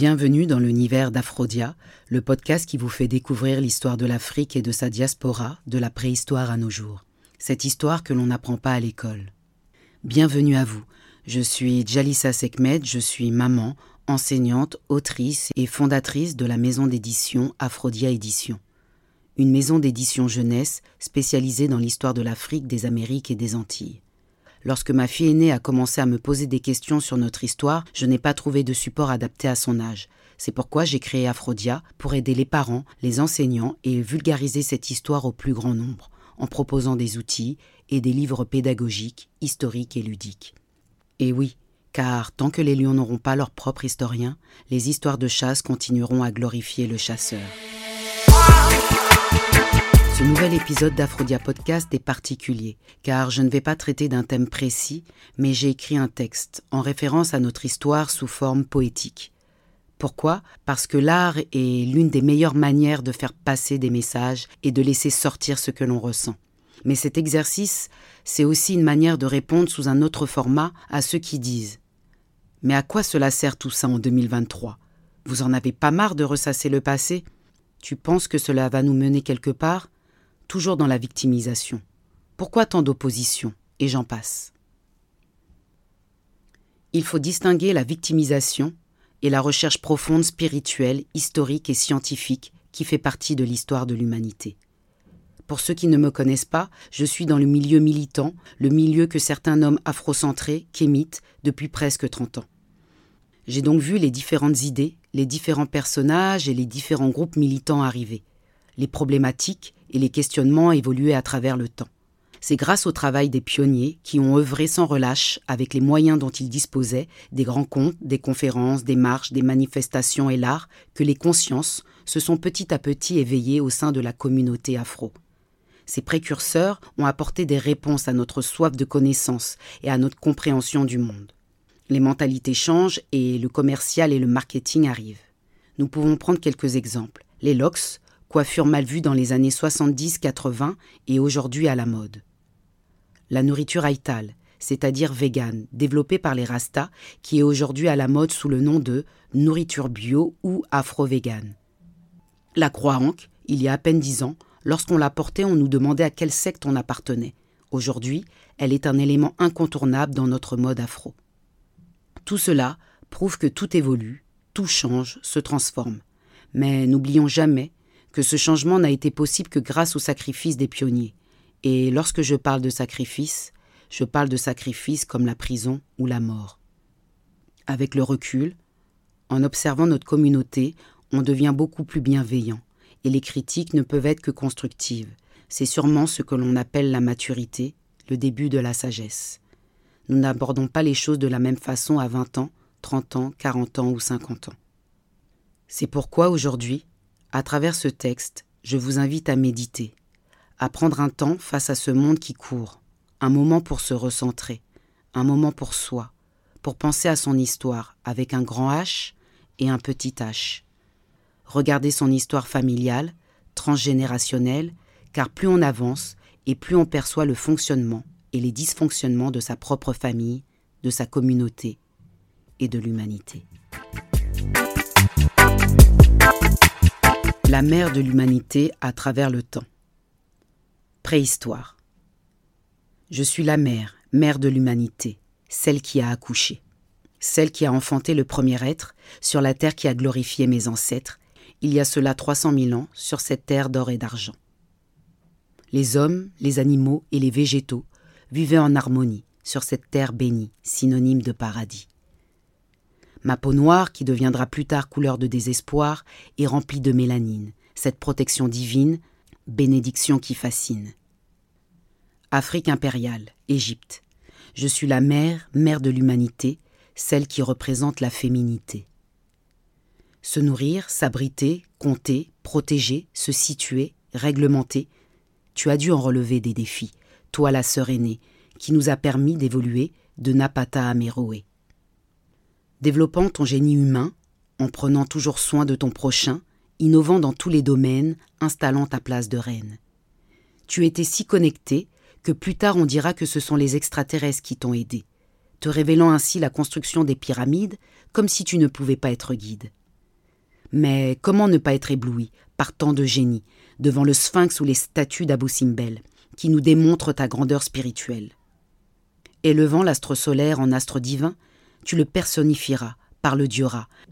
Bienvenue dans l'univers d'Aphrodia, le podcast qui vous fait découvrir l'histoire de l'Afrique et de sa diaspora, de la préhistoire à nos jours. Cette histoire que l'on n'apprend pas à l'école. Bienvenue à vous. Je suis Jalissa Sekmed, je suis maman, enseignante, autrice et fondatrice de la maison d'édition Aphrodia Édition. Une maison d'édition jeunesse spécialisée dans l'histoire de l'Afrique, des Amériques et des Antilles. Lorsque ma fille aînée a commencé à me poser des questions sur notre histoire, je n'ai pas trouvé de support adapté à son âge. C'est pourquoi j'ai créé Aphrodia pour aider les parents, les enseignants et vulgariser cette histoire au plus grand nombre, en proposant des outils et des livres pédagogiques, historiques et ludiques. Et oui, car tant que les lions n'auront pas leur propre historien, les histoires de chasse continueront à glorifier le chasseur. Ce nouvel épisode d'Aphrodia Podcast est particulier, car je ne vais pas traiter d'un thème précis, mais j'ai écrit un texte en référence à notre histoire sous forme poétique. Pourquoi? Parce que l'art est l'une des meilleures manières de faire passer des messages et de laisser sortir ce que l'on ressent. Mais cet exercice, c'est aussi une manière de répondre sous un autre format à ceux qui disent Mais à quoi cela sert tout ça en 2023 Vous en avez pas marre de ressasser le passé? Tu penses que cela va nous mener quelque part? Toujours dans la victimisation. Pourquoi tant d'opposition? Et j'en passe. Il faut distinguer la victimisation et la recherche profonde spirituelle, historique et scientifique qui fait partie de l'histoire de l'humanité. Pour ceux qui ne me connaissent pas, je suis dans le milieu militant, le milieu que certains nomment afrocentré, kémite, depuis presque 30 ans. J'ai donc vu les différentes idées, les différents personnages et les différents groupes militants arriver, les problématiques, et les questionnements évoluaient à travers le temps. C'est grâce au travail des pionniers qui ont œuvré sans relâche avec les moyens dont ils disposaient, des grands contes, des conférences, des marches, des manifestations et l'art, que les consciences se sont petit à petit éveillées au sein de la communauté afro. Ces précurseurs ont apporté des réponses à notre soif de connaissance et à notre compréhension du monde. Les mentalités changent et le commercial et le marketing arrivent. Nous pouvons prendre quelques exemples. Les LOX, coiffure mal vue dans les années 70-80 et aujourd'hui à la mode. La nourriture haïtale, c'est-à-dire végane, développée par les Rastas, qui est aujourd'hui à la mode sous le nom de nourriture bio ou afro-végane. La croix Ankh, il y a à peine dix ans, lorsqu'on la portait, on nous demandait à quelle secte on appartenait. Aujourd'hui, elle est un élément incontournable dans notre mode afro. Tout cela prouve que tout évolue, tout change, se transforme. Mais n'oublions jamais que ce changement n'a été possible que grâce au sacrifice des pionniers. Et lorsque je parle de sacrifice, je parle de sacrifice comme la prison ou la mort. Avec le recul, en observant notre communauté, on devient beaucoup plus bienveillant, et les critiques ne peuvent être que constructives. C'est sûrement ce que l'on appelle la maturité, le début de la sagesse. Nous n'abordons pas les choses de la même façon à 20 ans, 30 ans, 40 ans ou 50 ans. C'est pourquoi aujourd'hui, à travers ce texte, je vous invite à méditer, à prendre un temps face à ce monde qui court, un moment pour se recentrer, un moment pour soi, pour penser à son histoire avec un grand H et un petit H. Regarder son histoire familiale, transgénérationnelle, car plus on avance et plus on perçoit le fonctionnement et les dysfonctionnements de sa propre famille, de sa communauté et de l'humanité. La mère de l'humanité à travers le temps. Préhistoire. Je suis la mère, mère de l'humanité, celle qui a accouché, celle qui a enfanté le premier être sur la terre qui a glorifié mes ancêtres, il y a cela 300 000 ans, sur cette terre d'or et d'argent. Les hommes, les animaux et les végétaux vivaient en harmonie sur cette terre bénie, synonyme de paradis. Ma peau noire, qui deviendra plus tard couleur de désespoir, est remplie de mélanine, cette protection divine, bénédiction qui fascine. Afrique impériale, Égypte. Je suis la mère, mère de l'humanité, celle qui représente la féminité. Se nourrir, s'abriter, compter, protéger, se situer, réglementer, tu as dû en relever des défis, toi la sœur aînée, qui nous a permis d'évoluer de Napata à Méroé développant ton génie humain, en prenant toujours soin de ton prochain, innovant dans tous les domaines, installant ta place de reine. Tu étais si connecté que plus tard on dira que ce sont les extraterrestres qui t'ont aidé, te révélant ainsi la construction des pyramides comme si tu ne pouvais pas être guide. Mais comment ne pas être ébloui par tant de génie devant le sphinx ou les statues d'Abou Simbel, qui nous démontrent ta grandeur spirituelle? Élevant l'astre solaire en astre divin, tu le personnifieras, par le dieu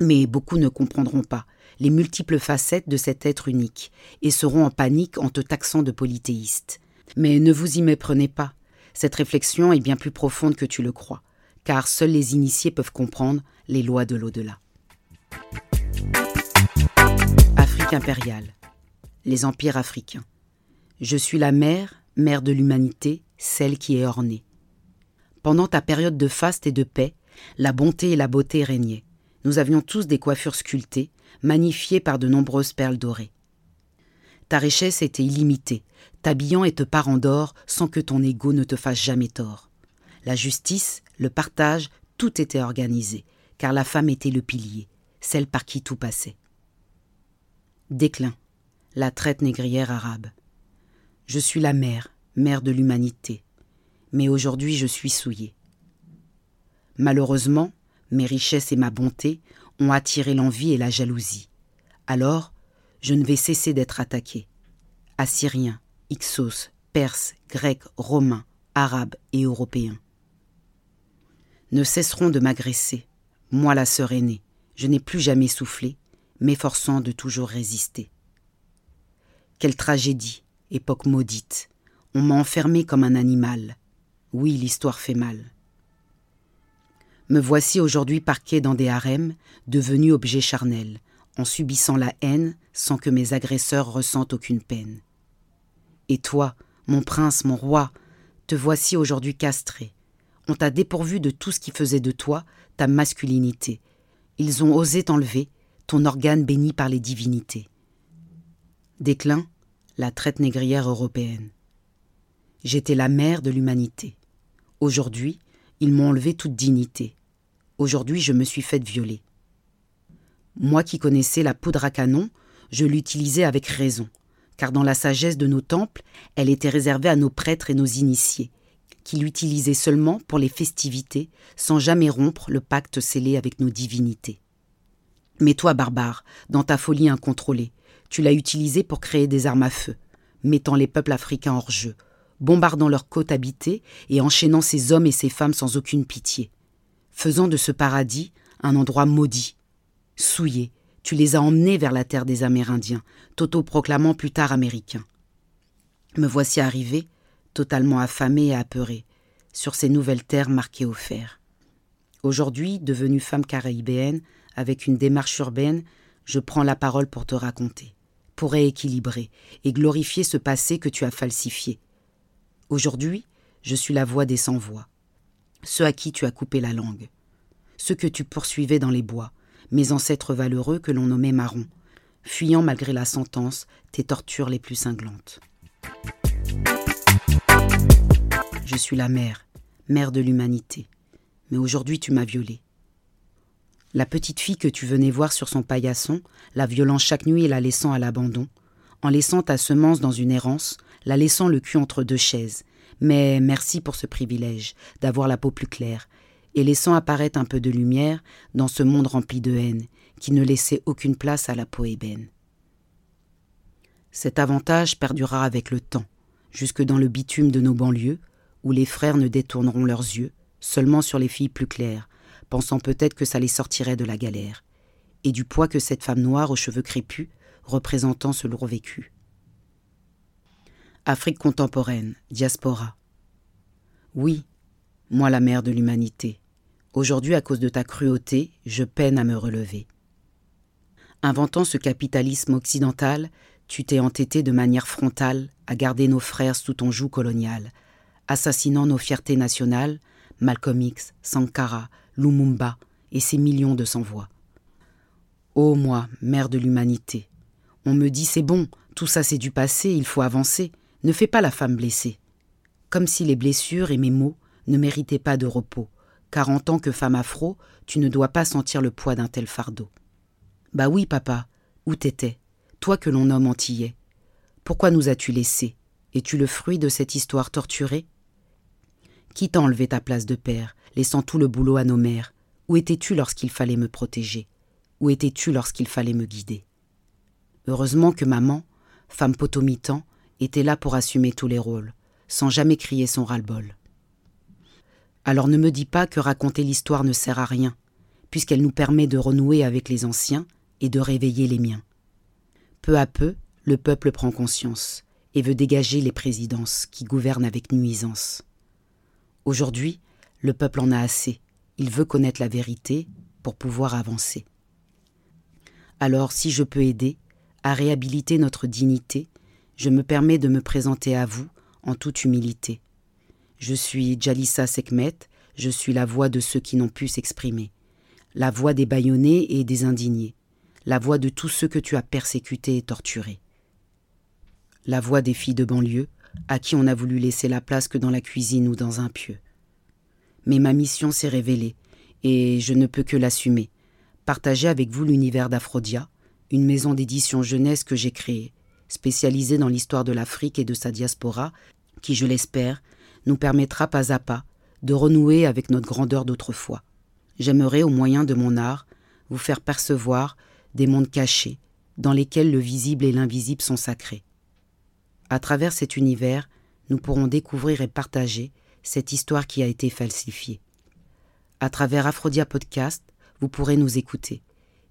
mais beaucoup ne comprendront pas les multiples facettes de cet être unique et seront en panique en te taxant de polythéiste. Mais ne vous y méprenez pas, cette réflexion est bien plus profonde que tu le crois, car seuls les initiés peuvent comprendre les lois de l'au-delà. Afrique impériale. Les empires africains. Je suis la mère, mère de l'humanité, celle qui est ornée. Pendant ta période de faste et de paix, la bonté et la beauté régnaient. Nous avions tous des coiffures sculptées, magnifiées par de nombreuses perles dorées. Ta richesse était illimitée, t'habillant et te parant d'or sans que ton ego ne te fasse jamais tort. La justice, le partage, tout était organisé, car la femme était le pilier, celle par qui tout passait. Déclin, la traite négrière arabe. Je suis la mère, mère de l'humanité, mais aujourd'hui je suis souillée. Malheureusement, mes richesses et ma bonté ont attiré l'envie et la jalousie. Alors, je ne vais cesser d'être attaqué. Assyriens, Ixos, Perses, Grecs, Romains, Arabes et Européens. Ne cesseront de m'agresser. Moi, la sœur aînée, je n'ai plus jamais soufflé, m'efforçant de toujours résister. Quelle tragédie, époque maudite. On m'a enfermé comme un animal. Oui, l'histoire fait mal. Me voici aujourd'hui parqué dans des harems, devenu objet charnel, en subissant la haine sans que mes agresseurs ressentent aucune peine. Et toi, mon prince, mon roi, te voici aujourd'hui castré. On t'a dépourvu de tout ce qui faisait de toi ta masculinité. Ils ont osé t'enlever, ton organe béni par les divinités. Déclin, la traite négrière européenne. J'étais la mère de l'humanité. Aujourd'hui, ils m'ont enlevé toute dignité. Aujourd'hui, je me suis faite violer. Moi qui connaissais la poudre à canon, je l'utilisais avec raison, car dans la sagesse de nos temples, elle était réservée à nos prêtres et nos initiés, qui l'utilisaient seulement pour les festivités, sans jamais rompre le pacte scellé avec nos divinités. Mais toi, barbare, dans ta folie incontrôlée, tu l'as utilisée pour créer des armes à feu, mettant les peuples africains hors jeu, bombardant leurs côtes habitées et enchaînant ces hommes et ces femmes sans aucune pitié faisant de ce paradis un endroit maudit. Souillé, tu les as emmenés vers la terre des Amérindiens, t'auto-proclamant plus tard américain. Me voici arrivé, totalement affamé et apeuré, sur ces nouvelles terres marquées au fer. Aujourd'hui, devenue femme caraïbéenne, avec une démarche urbaine, je prends la parole pour te raconter, pour rééquilibrer et glorifier ce passé que tu as falsifié. Aujourd'hui, je suis la voix des sans-voix, ceux à qui tu as coupé la langue, ceux que tu poursuivais dans les bois, mes ancêtres valeureux que l'on nommait marrons, fuyant malgré la sentence tes tortures les plus cinglantes. Je suis la mère, mère de l'humanité, mais aujourd'hui tu m'as violée. La petite fille que tu venais voir sur son paillasson, la violant chaque nuit et la laissant à l'abandon, en laissant ta semence dans une errance, la laissant le cul entre deux chaises, mais merci pour ce privilège d'avoir la peau plus claire et laissant apparaître un peu de lumière dans ce monde rempli de haine qui ne laissait aucune place à la peau ébène. Cet avantage perdurera avec le temps, jusque dans le bitume de nos banlieues, où les frères ne détourneront leurs yeux seulement sur les filles plus claires, pensant peut-être que ça les sortirait de la galère, et du poids que cette femme noire aux cheveux crépus représentant ce lourd vécu. Afrique contemporaine, diaspora. Oui, moi la mère de l'humanité. Aujourd'hui, à cause de ta cruauté, je peine à me relever. Inventant ce capitalisme occidental, tu t'es entêté de manière frontale à garder nos frères sous ton joug colonial, assassinant nos fiertés nationales, Malcolm X, Sankara, Lumumba et ces millions de sans-voix. Ô moi, mère de l'humanité, on me dit c'est bon, tout ça c'est du passé, il faut avancer. Ne fais pas la femme blessée. Comme si les blessures et mes mots ne méritaient pas de repos, car en tant que femme afro, tu ne dois pas sentir le poids d'un tel fardeau. Bah oui, papa, où t'étais? Toi que l'on nomme antillais. Pourquoi nous as-tu laissés? Es-tu le fruit de cette histoire torturée? Qui t'a enlevé ta place de père, laissant tout le boulot à nos mères? Où étais-tu lorsqu'il fallait me protéger? Où étais-tu lorsqu'il fallait me guider? Heureusement que maman, femme potomitan, était là pour assumer tous les rôles, sans jamais crier son ras-le-bol. Alors ne me dis pas que raconter l'histoire ne sert à rien, puisqu'elle nous permet de renouer avec les anciens et de réveiller les miens. Peu à peu, le peuple prend conscience et veut dégager les présidences qui gouvernent avec nuisance. Aujourd'hui, le peuple en a assez. Il veut connaître la vérité pour pouvoir avancer. Alors, si je peux aider à réhabiliter notre dignité, je me permets de me présenter à vous en toute humilité. Je suis Jalissa Sekmet, je suis la voix de ceux qui n'ont pu s'exprimer, la voix des bâillonnés et des indignés, la voix de tous ceux que tu as persécutés et torturés la voix des filles de banlieue, à qui on a voulu laisser la place que dans la cuisine ou dans un pieu. Mais ma mission s'est révélée, et je ne peux que l'assumer. Partager avec vous l'univers d'Aphrodia, une maison d'édition jeunesse que j'ai créée, spécialisée dans l'histoire de l'Afrique et de sa diaspora, qui, je l'espère, nous permettra pas à pas de renouer avec notre grandeur d'autrefois. J'aimerais, au moyen de mon art, vous faire percevoir des mondes cachés, dans lesquels le visible et l'invisible sont sacrés. À travers cet univers, nous pourrons découvrir et partager cette histoire qui a été falsifiée. À travers Aphrodia Podcast, vous pourrez nous écouter.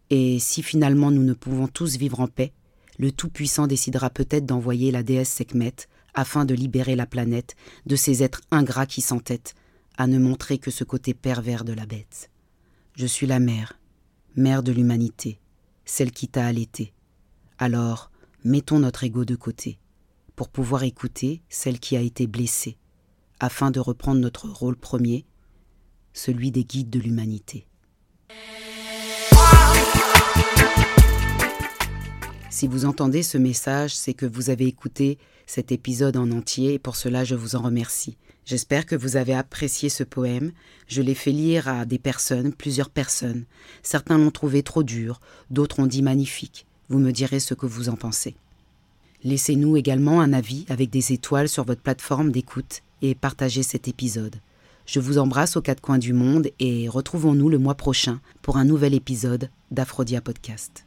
Et si finalement nous ne pouvons tous vivre en paix, le Tout-Puissant décidera peut-être d'envoyer la déesse Sekhmet afin de libérer la planète de ces êtres ingrats qui s'entêtent à ne montrer que ce côté pervers de la bête. Je suis la mère, mère de l'humanité, celle qui t'a allaité. Alors, mettons notre ego de côté pour pouvoir écouter celle qui a été blessée, afin de reprendre notre rôle premier, celui des guides de l'humanité. Si vous entendez ce message, c'est que vous avez écouté cet épisode en entier et pour cela je vous en remercie. J'espère que vous avez apprécié ce poème. Je l'ai fait lire à des personnes, plusieurs personnes. Certains l'ont trouvé trop dur, d'autres ont dit magnifique. Vous me direz ce que vous en pensez. Laissez-nous également un avis avec des étoiles sur votre plateforme d'écoute et partagez cet épisode. Je vous embrasse aux quatre coins du monde et retrouvons-nous le mois prochain pour un nouvel épisode d'Aphrodia Podcast.